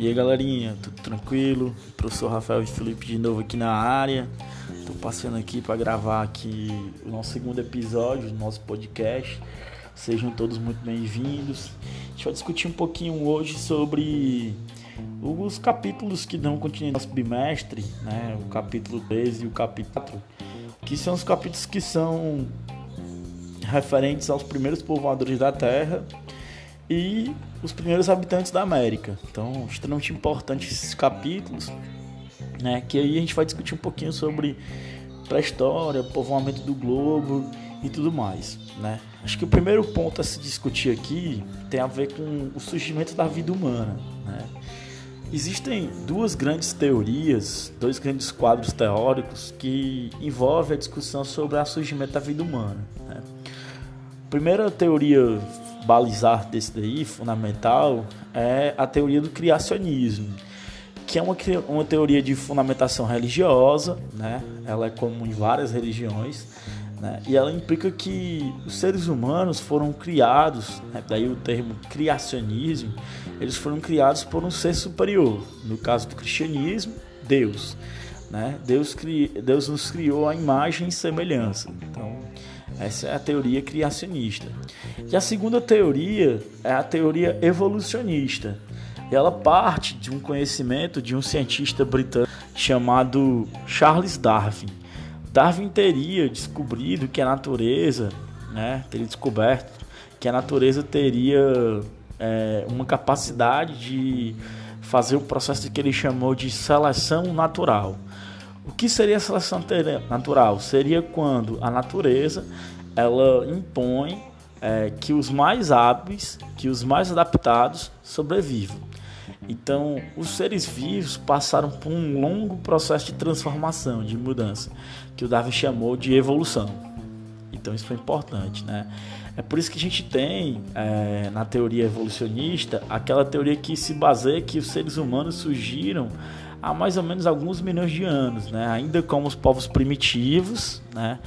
E aí galerinha, tudo tranquilo? Professor Rafael e Felipe de novo aqui na área. Tô passando aqui para gravar aqui o nosso segundo episódio do nosso podcast. Sejam todos muito bem-vindos. A gente vai discutir um pouquinho hoje sobre os capítulos que dão continuidade ao bimestre, né? O capítulo 13 e o capítulo 4, que são os capítulos que são referentes aos primeiros povoadores da Terra e os primeiros habitantes da América. Então, extremamente importantes esses capítulos, né? Que aí a gente vai discutir um pouquinho sobre pré-história, povoamento do globo e tudo mais, né? Acho que o primeiro ponto a se discutir aqui tem a ver com o surgimento da vida humana, né? Existem duas grandes teorias, dois grandes quadros teóricos que envolvem a discussão sobre o surgimento da vida humana. Né? Primeira teoria balizar desse daí, fundamental, é a teoria do criacionismo, que é uma, uma teoria de fundamentação religiosa, né? ela é comum em várias religiões, né? e ela implica que os seres humanos foram criados, né? daí o termo criacionismo, eles foram criados por um ser superior, no caso do cristianismo, Deus. Né? Deus, cri... Deus nos criou a imagem e semelhança. Então, essa é a teoria criacionista. E a segunda teoria é a teoria evolucionista. E ela parte de um conhecimento de um cientista britânico chamado Charles Darwin. Darwin teria descobrido que a natureza, né, teria descoberto que a natureza teria é, uma capacidade de fazer o processo que ele chamou de seleção natural. O que seria a seleção natural? Seria quando a natureza ela impõe é, que os mais hábeis, que os mais adaptados sobrevivam. Então, os seres vivos passaram por um longo processo de transformação, de mudança, que o Darwin chamou de evolução. Então, isso foi importante, né? É por isso que a gente tem é, na teoria evolucionista aquela teoria que se baseia que os seres humanos surgiram há mais ou menos alguns milhões de anos, né? Ainda como os povos primitivos, né?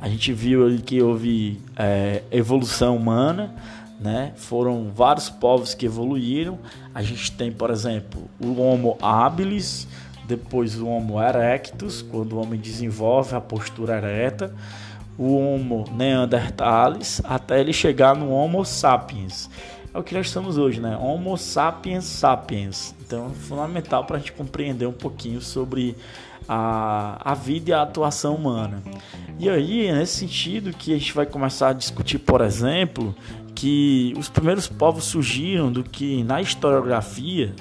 A gente viu que houve é, evolução humana, né? Foram vários povos que evoluíram. A gente tem, por exemplo, o Homo habilis, depois o Homo erectus, quando o homem desenvolve a postura ereta, o Homo neanderthalis, até ele chegar no Homo sapiens é o que nós estamos hoje, né? Homo sapiens sapiens. Então é fundamental para a gente compreender um pouquinho sobre a, a vida e a atuação humana. E aí, é nesse sentido que a gente vai começar a discutir, por exemplo, que os primeiros povos surgiram do que na historiografia,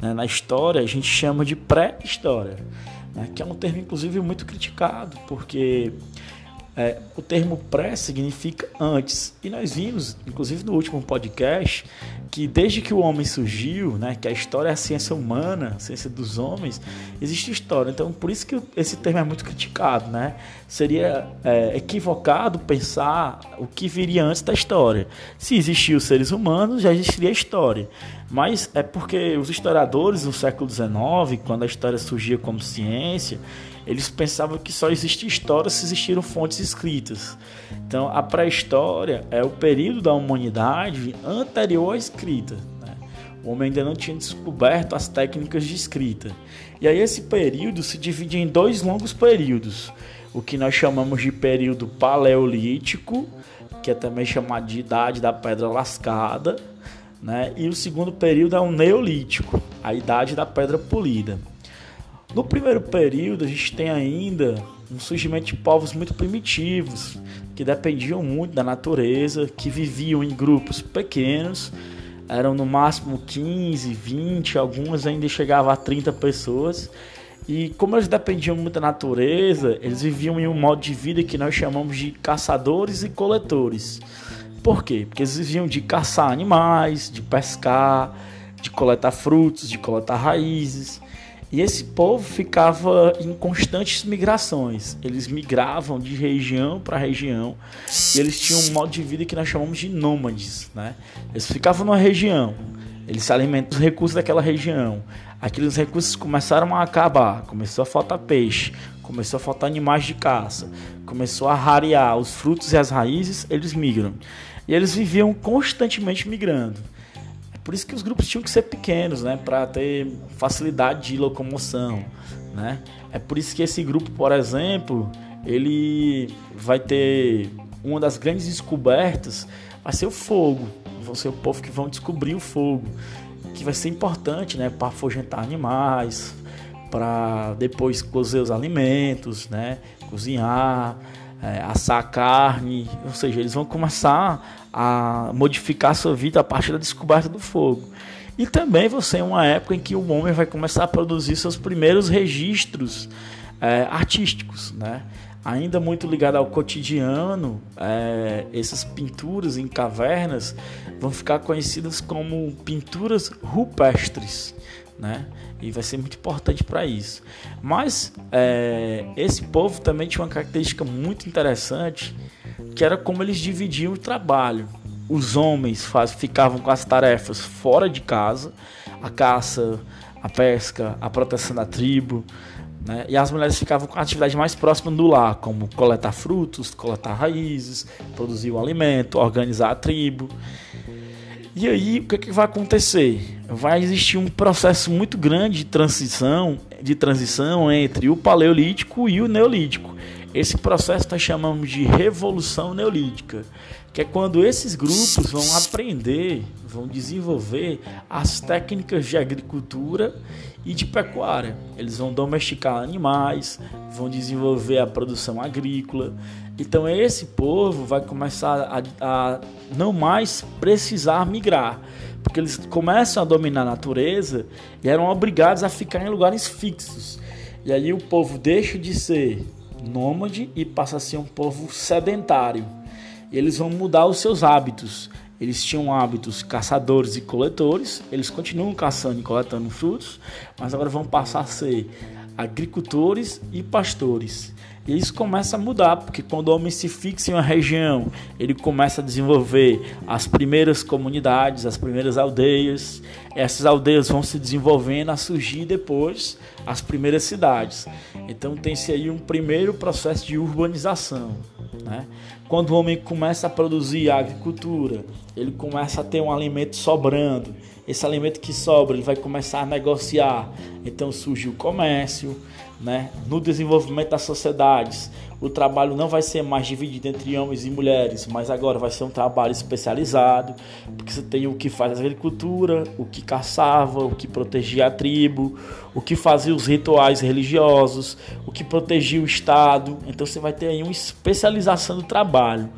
né, na história, a gente chama de pré-história, né, que é um termo inclusive muito criticado, porque é, o termo pré significa antes. E nós vimos, inclusive no último podcast, que desde que o homem surgiu, né, que a história é a ciência humana, a ciência dos homens, existe história. Então, por isso que esse termo é muito criticado, né? Seria é, equivocado pensar o que viria antes da história. Se existiam os seres humanos, já existiria a história. Mas é porque os historiadores no século XIX, quando a história surgia como ciência, eles pensavam que só existia história se existiram fontes escritas. Então, a pré-história é o período da humanidade anterior à escrita. Né? O homem ainda não tinha descoberto as técnicas de escrita. E aí, esse período se divide em dois longos períodos: o que nós chamamos de período paleolítico, que é também chamado de idade da pedra lascada, né? e o segundo período é o neolítico, a idade da pedra polida. No primeiro período, a gente tem ainda um surgimento de povos muito primitivos, que dependiam muito da natureza, que viviam em grupos pequenos, eram no máximo 15, 20, algumas ainda chegavam a 30 pessoas. E como eles dependiam muito da natureza, eles viviam em um modo de vida que nós chamamos de caçadores e coletores. Por quê? Porque eles viviam de caçar animais, de pescar, de coletar frutos, de coletar raízes. E esse povo ficava em constantes migrações. Eles migravam de região para região e eles tinham um modo de vida que nós chamamos de nômades, né? Eles ficavam numa região, eles se alimentam dos recursos daquelela região. Aqueles recursos começaram a acabar, começou a faltar peixe, começou a faltar animais de caça, começou a rarear os frutos e as raízes, eles migram. E eles viviam constantemente migrando. Por isso que os grupos tinham que ser pequenos, né, para ter facilidade de locomoção, né? É por isso que esse grupo, por exemplo, ele vai ter uma das grandes descobertas vai ser o fogo. Vão ser o povo que vão descobrir o fogo, que vai ser importante, né, para afugentar animais, para depois cozer os alimentos, né, cozinhar, é, assar carne, ou seja, eles vão começar a modificar sua vida a partir da descoberta do fogo. E também você é uma época em que o homem vai começar a produzir seus primeiros registros é, artísticos, né? Ainda muito ligado ao cotidiano, é, essas pinturas em cavernas vão ficar conhecidas como pinturas rupestres, né? E vai ser muito importante para isso. Mas é, esse povo também tinha uma característica muito interessante, que era como eles dividiam o trabalho. Os homens faz, ficavam com as tarefas fora de casa, a caça, a pesca, a proteção da tribo, né? E as mulheres ficavam com a atividade mais próxima do lar, como coletar frutos, coletar raízes, produzir o alimento, organizar a tribo. E aí, o que, é que vai acontecer? Vai existir um processo muito grande de transição, de transição entre o paleolítico e o neolítico. Esse processo nós chamamos de revolução neolítica, que é quando esses grupos vão aprender, vão desenvolver as técnicas de agricultura e de pecuária. Eles vão domesticar animais, vão desenvolver a produção agrícola, então esse povo vai começar a, a não mais precisar migrar, porque eles começam a dominar a natureza e eram obrigados a ficar em lugares fixos. E aí o povo deixa de ser nômade e passa a ser um povo sedentário. Eles vão mudar os seus hábitos. Eles tinham hábitos caçadores e coletores, eles continuam caçando e coletando frutos, mas agora vão passar a ser agricultores e pastores. E isso começa a mudar, porque quando o homem se fixa em uma região, ele começa a desenvolver as primeiras comunidades, as primeiras aldeias. Essas aldeias vão se desenvolvendo a surgir depois as primeiras cidades. Então tem-se aí um primeiro processo de urbanização. Né? Quando o homem começa a produzir a agricultura, ele começa a ter um alimento sobrando. Esse alimento que sobra, ele vai começar a negociar. Então surge o comércio, né? No desenvolvimento das sociedades, o trabalho não vai ser mais dividido entre homens e mulheres, mas agora vai ser um trabalho especializado, porque você tem o que faz a agricultura, o que caçava, o que protegia a tribo, o que fazia os rituais religiosos, o que protegia o Estado. Então você vai ter aí uma especialização do trabalho.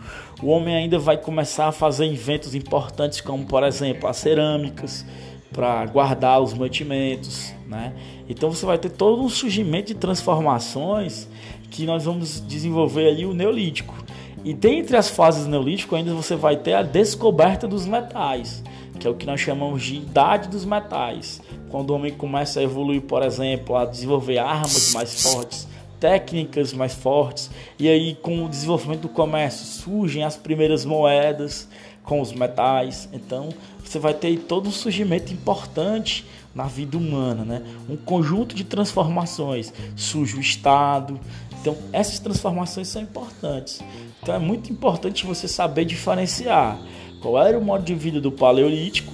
O homem ainda vai começar a fazer inventos importantes, como por exemplo as cerâmicas, para guardar os mantimentos, né? Então você vai ter todo um surgimento de transformações que nós vamos desenvolver ali o neolítico. E dentre as fases do neolítico ainda você vai ter a descoberta dos metais, que é o que nós chamamos de idade dos metais. Quando o homem começa a evoluir, por exemplo, a desenvolver armas mais fortes, técnicas mais fortes, e aí com o desenvolvimento do comércio surgem as primeiras moedas com os metais. Então, você vai ter todo um surgimento importante na vida humana, né? Um conjunto de transformações. Surge o Estado. Então, essas transformações são importantes. Então, é muito importante você saber diferenciar qual era o modo de vida do Paleolítico,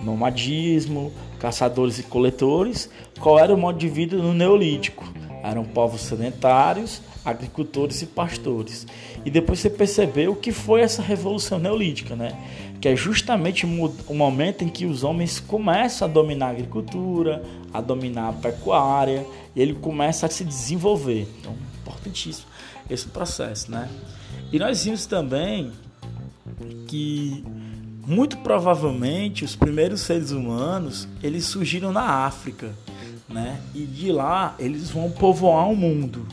nomadismo, caçadores e coletores, qual era o modo de vida no Neolítico. Eram povos sedentários, agricultores e pastores. E depois você percebeu o que foi essa revolução neolítica, né? que é justamente o momento em que os homens começam a dominar a agricultura, a dominar a pecuária, e ele começa a se desenvolver. Então, importantíssimo esse processo, né? E nós vimos também que muito provavelmente os primeiros seres humanos eles surgiram na África, né? E de lá eles vão povoar o mundo.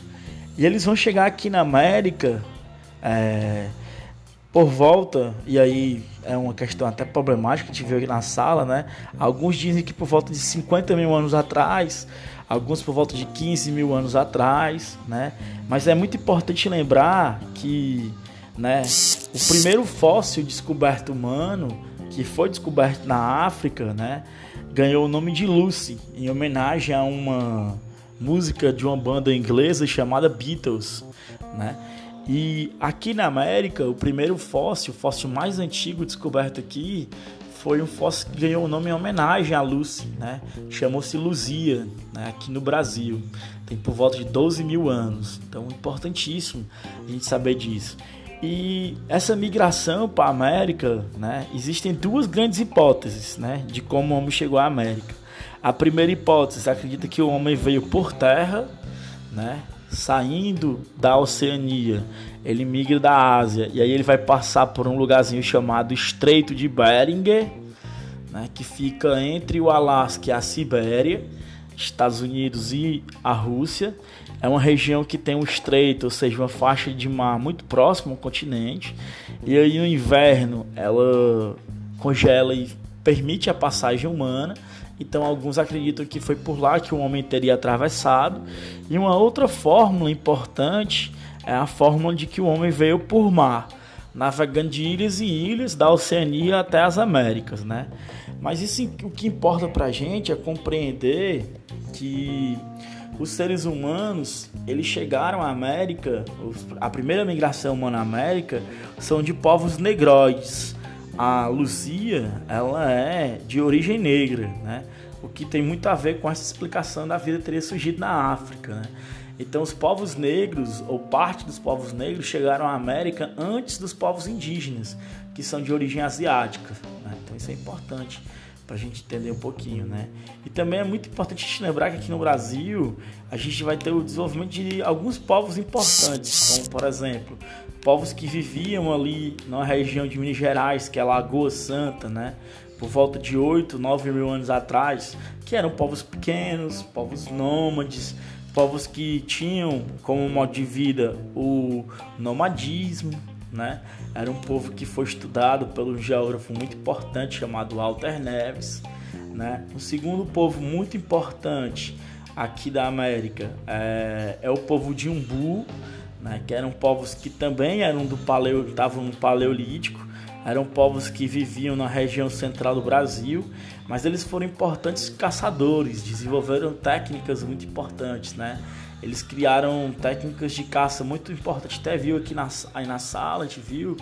E eles vão chegar aqui na América é, por volta, e aí é uma questão até problemática que viu aqui na sala, né? Alguns dizem que por volta de 50 mil anos atrás, alguns por volta de 15 mil anos atrás, né? Mas é muito importante lembrar que, né, o primeiro fóssil descoberto humano, que foi descoberto na África, né, ganhou o nome de Lucy, em homenagem a uma música de uma banda inglesa chamada Beatles, né? E aqui na América, o primeiro fóssil, o fóssil mais antigo descoberto aqui, foi um fóssil que ganhou o nome em homenagem a Lucy, né? Chamou-se Luzia, né? aqui no Brasil. Tem por volta de 12 mil anos. Então, importantíssimo a gente saber disso. E essa migração para a América, né? Existem duas grandes hipóteses, né? De como o homem chegou à América. A primeira hipótese acredita que o homem veio por terra, né? saindo da Oceania, ele migra da Ásia e aí ele vai passar por um lugarzinho chamado Estreito de Beringer, né, que fica entre o Alasca e a Sibéria, Estados Unidos e a Rússia. É uma região que tem um estreito, ou seja, uma faixa de mar muito próxima ao continente. E aí no inverno ela congela e permite a passagem humana. Então alguns acreditam que foi por lá que o homem teria atravessado. E uma outra fórmula importante é a fórmula de que o homem veio por mar, navegando de ilhas e ilhas da Oceania até as Américas, né? Mas isso o que importa para a gente é compreender que os seres humanos eles chegaram à América, a primeira migração humana à América são de povos negroides a Luzia ela é de origem negra, né? O que tem muito a ver com essa explicação da vida teria surgido na África, né? Então os povos negros ou parte dos povos negros chegaram à América antes dos povos indígenas, que são de origem asiática. Né? Então isso é importante para a gente entender um pouquinho, né? E também é muito importante a gente lembrar que aqui no Brasil a gente vai ter o desenvolvimento de alguns povos importantes, como por exemplo povos que viviam ali na região de Minas Gerais, que é Lagoa Santa, né? Por volta de 8, 9 mil anos atrás, que eram povos pequenos, povos nômades, povos que tinham como modo de vida o nomadismo, né? Era um povo que foi estudado pelo geógrafo muito importante chamado Walter Neves, né? O segundo povo muito importante aqui da América é, é o povo de Umbu, né, que eram povos que também eram do paleo, estavam no paleolítico, eram povos que viviam na região central do Brasil, mas eles foram importantes caçadores, desenvolveram técnicas muito importantes, né? Eles criaram técnicas de caça muito importantes, até viu aqui na, aí na sala, a gente viu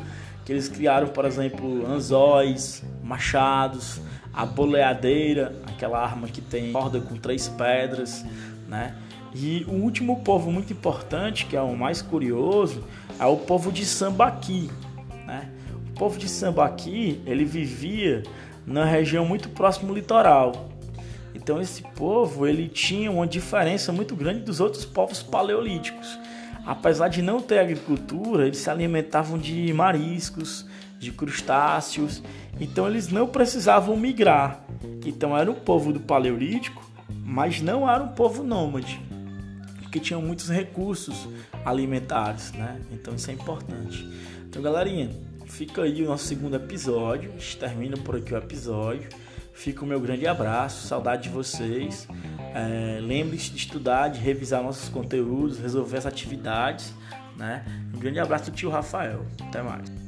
que eles criaram, por exemplo, anzóis, machados, a boleadeira, aquela arma que tem corda com três pedras, né? E o último povo muito importante, que é o mais curioso, é o povo de Sambaqui. Né? O povo de Sambaqui ele vivia na região muito próxima ao litoral. Então esse povo ele tinha uma diferença muito grande dos outros povos paleolíticos. Apesar de não ter agricultura, eles se alimentavam de mariscos, de crustáceos. Então eles não precisavam migrar. Então era um povo do paleolítico, mas não era um povo nômade porque tinham muitos recursos alimentares, né? Então isso é importante. Então, galerinha, fica aí o nosso segundo episódio. A gente termina por aqui o episódio. Fica o meu grande abraço, saudade de vocês. É, Lembre-se de estudar, de revisar nossos conteúdos, resolver as atividades. Né? Um grande abraço tio Rafael. Até mais.